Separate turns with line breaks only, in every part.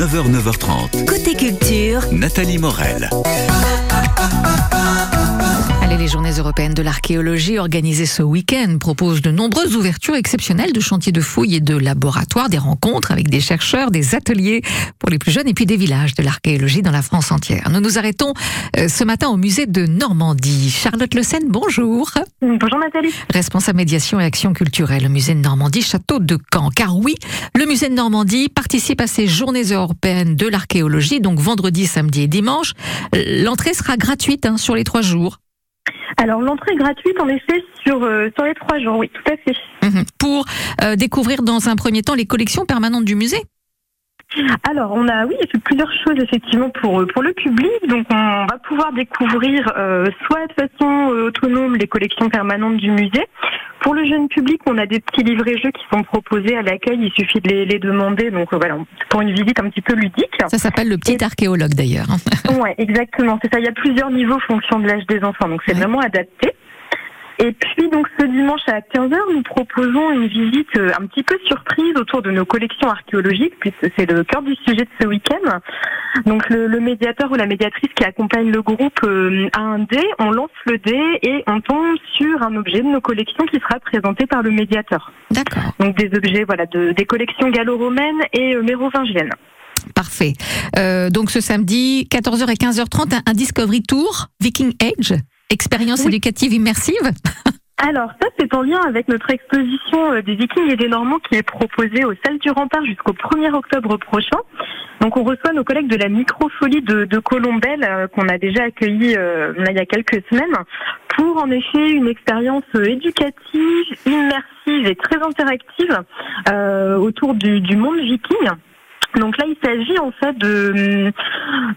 9h, 9h30.
Côté culture,
Nathalie Morel.
Les journées européennes de l'archéologie organisées ce week-end proposent de nombreuses ouvertures exceptionnelles de chantiers de fouilles et de laboratoires, des rencontres avec des chercheurs, des ateliers pour les plus jeunes et puis des villages de l'archéologie dans la France entière. Nous nous arrêtons euh, ce matin au musée de Normandie. Charlotte Le Seine, bonjour.
Bonjour Nathalie.
Responsable médiation et action culturelle au musée de Normandie, château de Caen. Car oui, le musée de Normandie participe à ces journées européennes de l'archéologie, donc vendredi, samedi et dimanche. L'entrée sera gratuite hein, sur les trois jours.
Alors l'entrée est gratuite en effet sur, euh, sur les trois jours, oui, tout à fait.
Mhm. Pour euh, découvrir dans un premier temps les collections permanentes du musée.
Alors on a oui il y a plusieurs choses effectivement pour euh, pour le public. Donc on va pouvoir découvrir euh, soit de façon euh, autonome les collections permanentes du musée. Pour le jeune public, on a des petits livrets jeux qui sont proposés à l'accueil. Il suffit de les, les demander. Donc euh, voilà pour une visite un petit peu ludique.
Ça s'appelle le petit archéologue d'ailleurs.
Ouais, exactement. C'est ça. Il y a plusieurs niveaux en fonction de l'âge des enfants. Donc c'est
Ouais.
vraiment adapté. Et puis donc ce dimanche à 15h, nous proposons une visite euh, un petit peu surprise autour de nos collections archéologiques, puisque c'est le cœur du sujet de ce week-end. Donc le, le médiateur ou la médiatrice qui accompagne le groupe euh, a un dé, on lance le dé et on tombe sur un objet de nos collections qui sera présenté par le médiateur.
D'accord,
Donc des objets voilà de, des collections gallo-romaines et euh, mérovingiennes.
parfait. Euh, donc ce samedi, 14h et 15h30, un, un Discovery Tour Viking Age, expérience
Oui.
éducative immersive.
Alors ça, c'est en lien avec notre exposition euh, des Vikings et des Normands qui est proposée aux Salles du Rempart jusqu'au 1er octobre prochain. Donc on reçoit nos collègues de la Microfolie de, de Colombelle euh, qu'on a déjà accueilli euh, là, il y a quelques semaines pour en effet une expérience éducative, immersive et très interactive euh, autour du, du monde viking. Donc là, il s'agit en fait de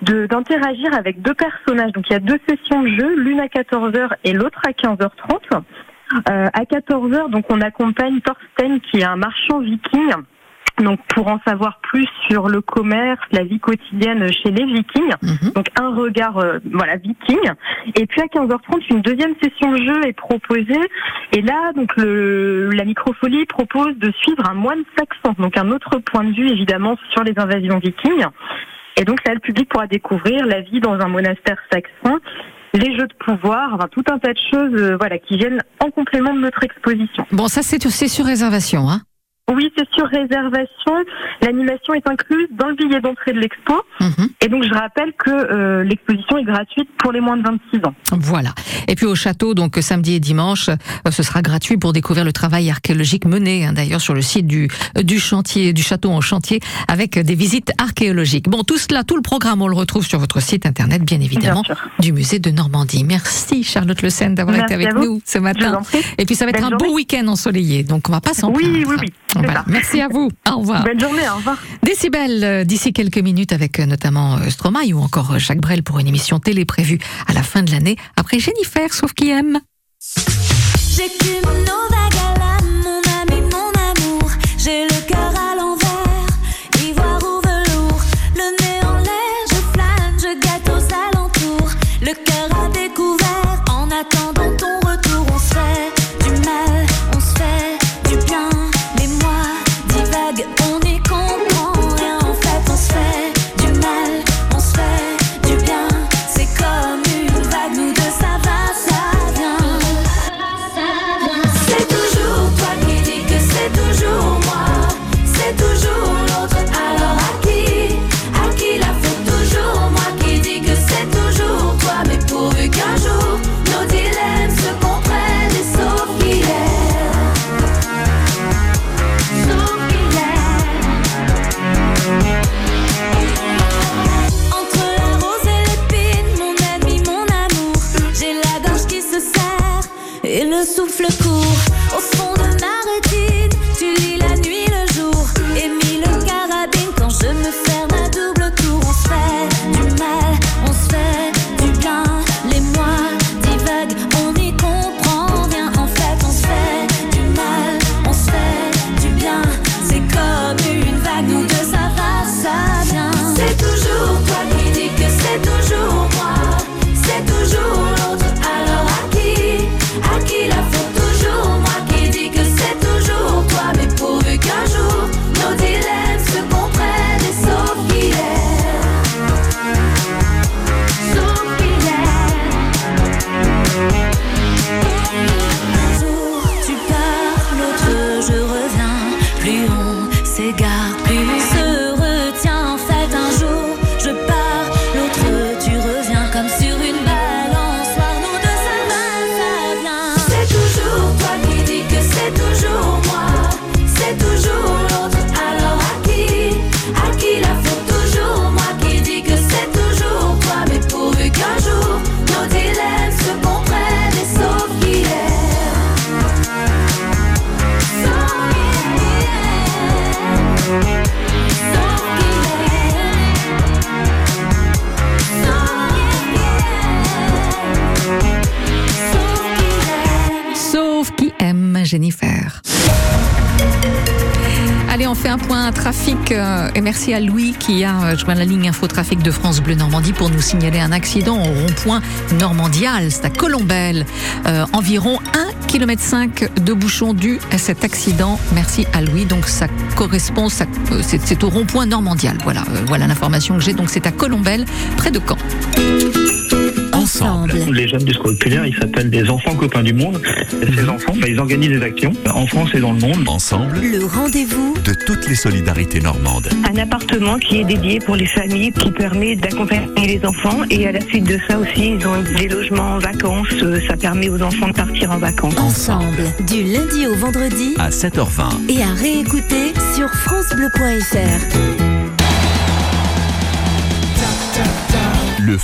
d'interagir avec deux personnages. Donc il y a deux sessions de jeu, l'une à 14h et l'autre à 15h30. Euh, à 14h, donc on accompagne Thorsten qui est un marchand viking. Donc pour en savoir plus sur le commerce, la vie quotidienne chez les vikings.
Mhm.
Donc un regard euh, voilà viking. Et puis à 15h30, une deuxième session de jeu est proposée. Et là, donc le, la microfolie propose de suivre un moine saxon, donc un autre point de vue évidemment sur les invasions vikings. Et donc là, le public pourra découvrir la vie dans un monastère saxon, les jeux de pouvoir, enfin tout un tas de choses, euh, voilà, qui viennent en complément de notre exposition.
Bon, ça c'est c'est sur réservation. Hein.
Oui, c'est sur réservation. L'animation est incluse dans le billet d'entrée de l'expo.
Mhm.
Et donc je rappelle que euh, l'exposition est gratuite pour les moins de 26 ans.
Voilà. Et puis au château, donc samedi et dimanche, euh, ce sera gratuit pour découvrir le travail archéologique mené hein, d'ailleurs sur le site du euh, du chantier, du château en chantier, avec des visites archéologiques. Bon, tout cela, tout le programme, on le retrouve sur votre site internet, bien évidemment,
Bien
du musée de Normandie. Merci Charlotte Le Seine d'avoir été avec nous ce matin. Et puis ça va être
Belle
un beau week-end ensoleillé, donc on va pas s'en
Oui, oui, oui, ça.
Merci à vous. Au revoir.
Bonne journée, au revoir.
Décibel, euh, d'ici quelques minutes avec euh, notamment euh, Stromae ou encore Jacques Brel pour une émission télé prévue à la fin de l'année après Jennifer, sauf qui aime.
j'écume plus
on s'égare un point trafic euh, et merci à Louis qui a euh, joint la ligne infotrafic de France Bleu Normandie pour nous signaler un accident au rond-point Normandial, c'est à Colombelle. Euh, environ 1 km 5 de bouchons dû à cet accident. Merci à Louis. Donc ça correspond, ça, c'est au rond-point Normandial. Voilà, voilà l'information que j'ai. Donc c'est à Colombelle, près de Caen.
Ensemble.
Les jeunes du scolaire, ils s'appellent des enfants copains du monde. Et ces enfants, bah, ils organisent des actions en France et dans le monde.
Ensemble,
Le rendez-vous
de toutes les solidarités normandes.
un appartement qui est dédié pour les familles, qui permet d'accompagner les enfants. Et à la suite de ça aussi, ils ont des logements en vacances. Euh, Ça permet aux enfants de partir en vacances.
ensemble du lundi au vendredi
À 7h20,
et à réécouter sur francebleu.fr.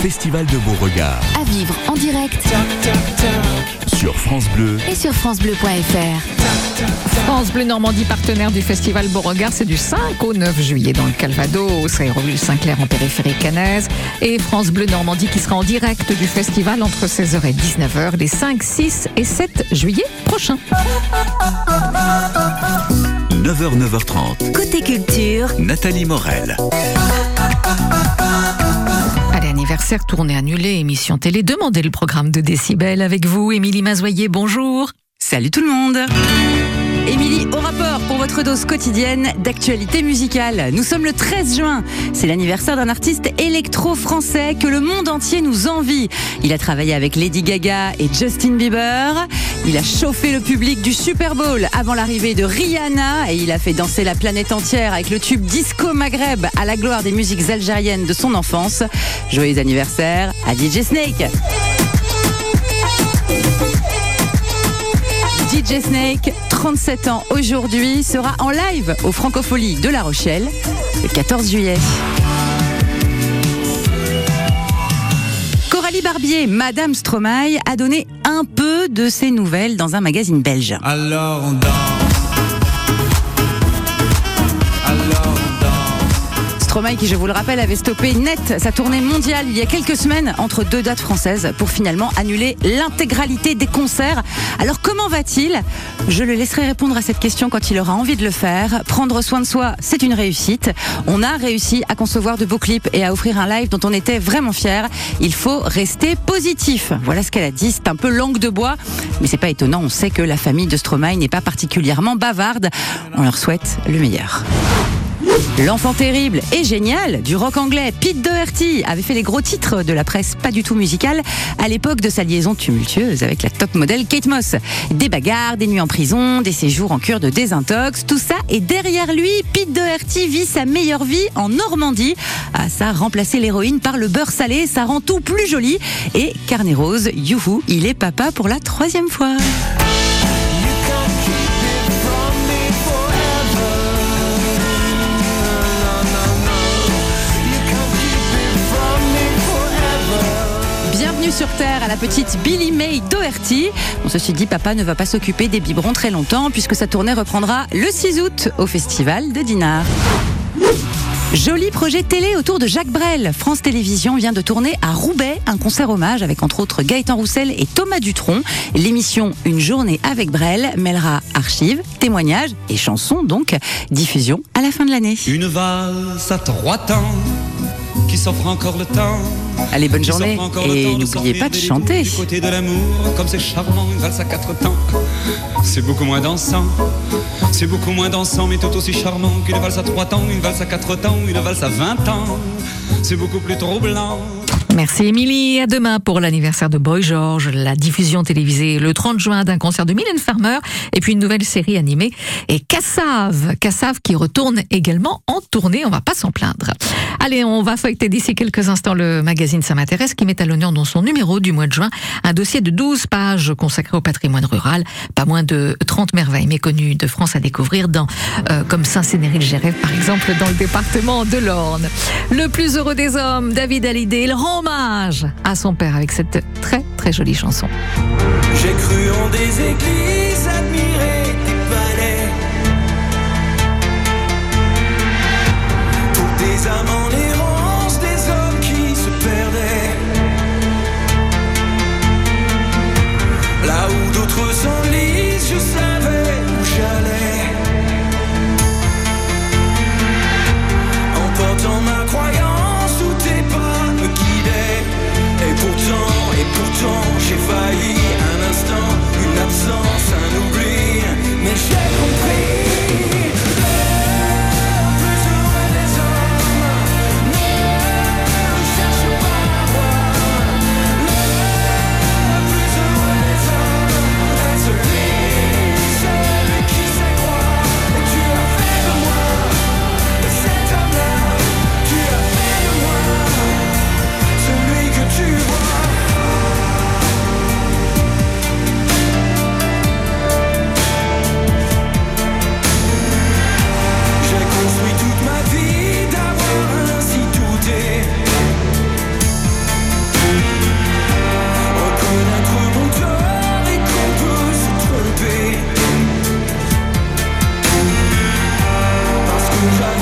Festival de Beauregard
À vivre en direct
sur France Bleu.
et sur francebleu.fr.
France Bleu Normandie, partenaire du festival Beauregard, c'est du 5 au 9 juillet dans le Calvados, Aéroville Saint-Clair en périphérie cannaise. Et France Bleu Normandie qui sera en direct du festival entre 16h et 19h les 5, 6 et 7 juillet prochains.
9h, 9h30,
Côté culture,
Nathalie Morel.
Tournée annulée, émission télé, demandez le programme de Décibel avec vous, Émilie Mazoyer, bonjour.
Salut tout le monde. Émilie, au rapport votre dose quotidienne d'actualité musicale. Nous sommes le 13 juin. C'est l'anniversaire d'un artiste électro-français que le monde entier nous envie. Il a travaillé avec Lady Gaga et Justin Bieber. Il a chauffé le public du Super Bowl avant l'arrivée de Rihanna et il a fait danser la planète entière avec le tube Disco Maghreb à la gloire des musiques algériennes de son enfance. Joyeux anniversaire à DJ Snake. DJ Snake, 37 ans aujourd'hui, sera en live au Francofolie de La Rochelle le 14 juillet. Coralie Barbier, Madame Stromae, a donné un peu de ses nouvelles dans un magazine belge.
Alors on.
Stromae, qui je vous le rappelle, avait stoppé net sa tournée mondiale il y a quelques semaines entre deux dates françaises pour finalement annuler l'intégralité des concerts. Alors comment va-t-il? Je le laisserai répondre à cette question quand il aura envie de le faire. Prendre soin de soi, c'est une réussite. On a réussi à concevoir de beaux clips et à offrir un live dont on était vraiment fiers. Il faut rester positif. Voilà ce qu'elle a dit. C'est un peu langue de bois, mais c'est pas étonnant. On sait que la famille de Stromae n'est pas particulièrement bavarde. On leur souhaite le meilleur. L'enfant terrible et génial du rock anglais Pete Doherty avait fait les gros titres de la presse pas du tout musicale à l'époque de sa liaison tumultueuse avec la top modèle Kate Moss. Des bagarres, des nuits en prison, des séjours en cure de désintox, tout ça et derrière lui, Pete Doherty vit sa meilleure vie en Normandie. Ah ça, remplacer l'héroïne par le beurre salé, ça rend tout plus joli. Et Carnet Rose, youhou, il est papa pour la troisième fois. Sur Terre à la petite Billy May Doherty. Ceci dit, papa ne va pas s'occuper des biberons très longtemps puisque sa tournée reprendra le 6 août au festival de Dinard. Joli projet télé autour de Jacques Brel. France Télévisions vient de tourner à Roubaix un concert hommage avec entre autres Gaëtan Roussel et Thomas Dutronc. L'émission Une journée avec Brel mêlera archives, témoignages et chansons donc. Diffusion à la fin de l'année.
Une valse à trois temps qui s'offre encore le temps.
Allez, bonne journée et n'oubliez pas de chanter.
Du côté de l'amour, comme c'est charmant, une valse à quatre temps. C'est beaucoup moins dansant. C'est beaucoup moins dansant, mais tout aussi charmant qu'une valse à trois temps, une valse à quatre temps, une valse à vingt ans. C'est beaucoup plus troublant.
Merci Émilie. À demain pour l'anniversaire de Boy George, la diffusion télévisée le 30 juin d'un concert de Mylène Farmer et puis une nouvelle série animée et Cassav, Cassav qui retourne également en tournée, on va pas s'en plaindre. Allez, on va feuilleter d'ici quelques instants le magazine Ça m'intéresse qui met à l'honneur dans son numéro du mois de juin un dossier de 12 pages consacré au patrimoine rural, pas moins de 30 merveilles méconnues de France à découvrir dans euh, comme Saint-Sénéry-le-Géret par exemple dans le département de l'Orne. Le plus heureux des hommes, David Hallyday, il rend à son père avec cette très très jolie chanson.
Parce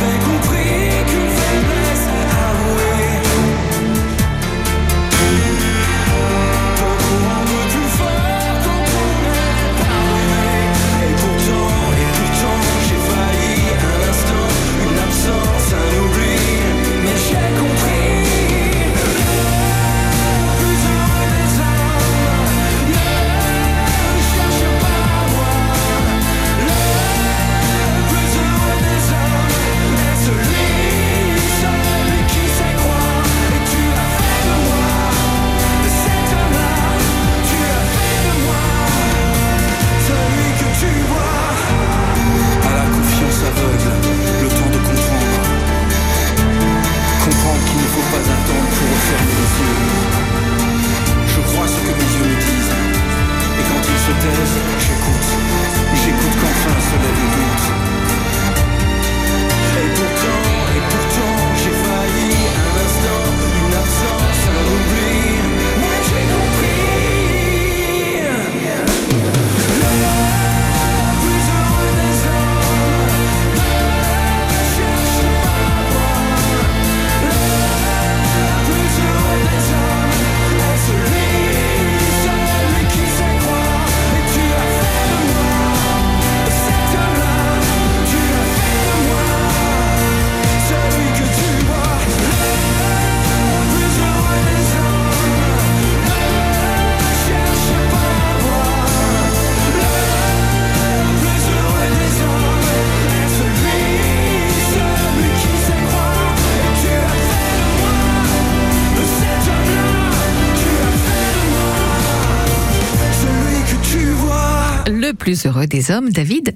plus heureux des hommes,
David.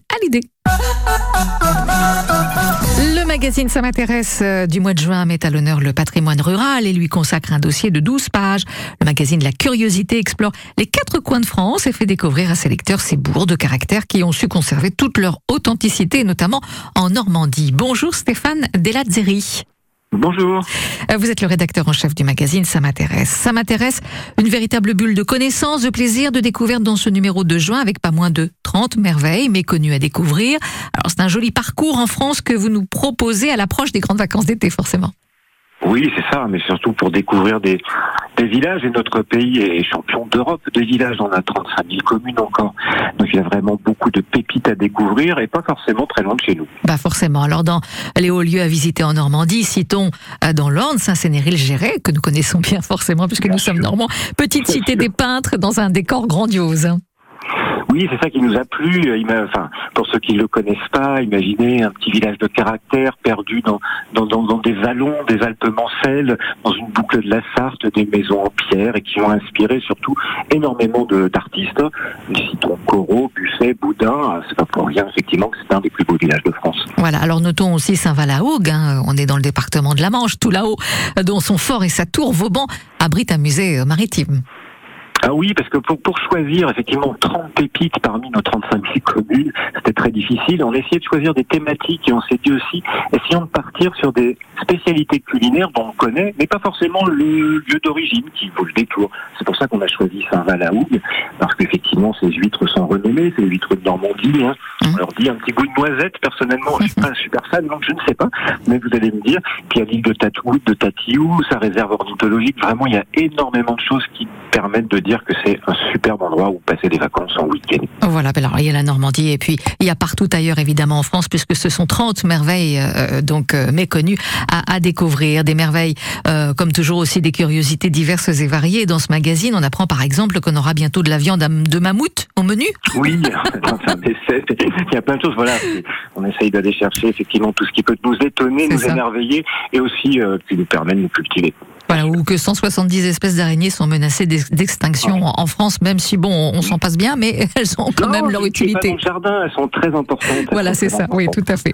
Le magazine Ça m'intéresse euh, du mois de juin met à l'honneur le patrimoine rural et lui consacre un dossier de 12 pages. Le magazine La Curiosité explore les quatre coins de France et fait découvrir à ses lecteurs ces bourgs de caractère qui ont su conserver toute leur authenticité, notamment en Normandie. Bonjour Stéphane Delazzeri.
Bonjour.
Euh, Vous êtes le rédacteur en chef du magazine Ça m'intéresse. Ça m'intéresse, une véritable bulle de connaissances, de plaisir, de découverte dans ce numéro de juin avec pas moins de 30 merveilles méconnues à découvrir. Alors c'est un joli parcours en France que vous nous proposez à l'approche des grandes vacances d'été forcément.
Oui, c'est ça, mais surtout pour découvrir des, des villages. Et notre pays est champion d'Europe de villages. On a 35 000 communes encore. Donc il y a vraiment beaucoup de pépites à découvrir et pas forcément très loin de chez nous.
Bah forcément. Alors dans les hauts lieux à visiter en Normandie, citons euh, dans l'Orne, Saint-Sénéry-le-Géret, que nous connaissons bien forcément puisque nous sommes normands, petite cité des peintres dans un décor grandiose.
Oui, c'est ça qui nous a plu. Euh, Enfin, pour ceux qui ne le connaissent pas, imaginez un petit village de caractère perdu dans, des vallons des Alpes-Mancelles, dans une boucle de la Sarthe, des maisons en pierre et qui ont inspiré surtout énormément d'artistes. Citons Corot, Busset, Boudin. Ah, C'est pas pour rien, effectivement, que c'est un des plus beaux villages de France.
Voilà, alors notons aussi Saint-Valahougue, hein, on est dans le département de la Manche, tout là-haut, euh, dont son fort et sa tour Vauban abritent un musée euh, maritime.
Ah oui, parce que pour, pour choisir effectivement 30 pépites parmi nos 35 000 communes, c'était très difficile. On essayait de choisir des thématiques et on s'est dit aussi, essayons de partir sur des spécialités culinaires dont on connaît, mais pas forcément le lieu d'origine qui vaut le détour. C'est pour ça qu'on a choisi Saint-Val-à-Hougue, parce qu'effectivement ces huîtres sont renommées, c'est les huîtres de Normandie. Hein. On leur dit un petit goût de noisette, personnellement, je suis pas un super fan, donc je ne sais pas, mais vous allez me dire. Puis a l'île de Tatou, de Tatiou, sa réserve ornithologique, vraiment il y a énormément de choses qui permettent de dire que c'est un superbe endroit où passer des vacances en week-end.
Voilà, ben alors il y a la Normandie et puis il y a partout ailleurs évidemment en France puisque ce sont 30 merveilles euh, donc euh, méconnues à, à découvrir, des merveilles euh, comme toujours aussi des curiosités diverses et variées. Dans ce magazine, on apprend par exemple qu'on aura bientôt de la viande de mammouth au menu.
Oui, c'est un essai. il y a plein de choses. Voilà, on essaye d'aller chercher effectivement tout ce qui peut nous étonner, nous
ça.
émerveiller et aussi euh, qui nous permet de nous cultiver.
Voilà, ou que 170 espèces d'araignées sont menacées d'ex- d'extinction en en France, même si bon, on, s'en passe bien, mais elles ont quand
Non,
même leur utilité.
Dans le jardin, elles sont très importantes.
Voilà, c'est ça. Oui, tout à fait.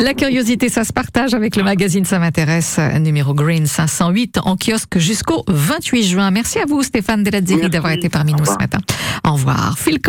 La curiosité, ça se partage avec le magazine Ça m'intéresse, numéro Green 508, en kiosque jusqu'au 28 juin. Merci à vous, Stéphane Delazzeri,
Merci.
d'avoir été parmi nous ce matin. Au revoir. Phil.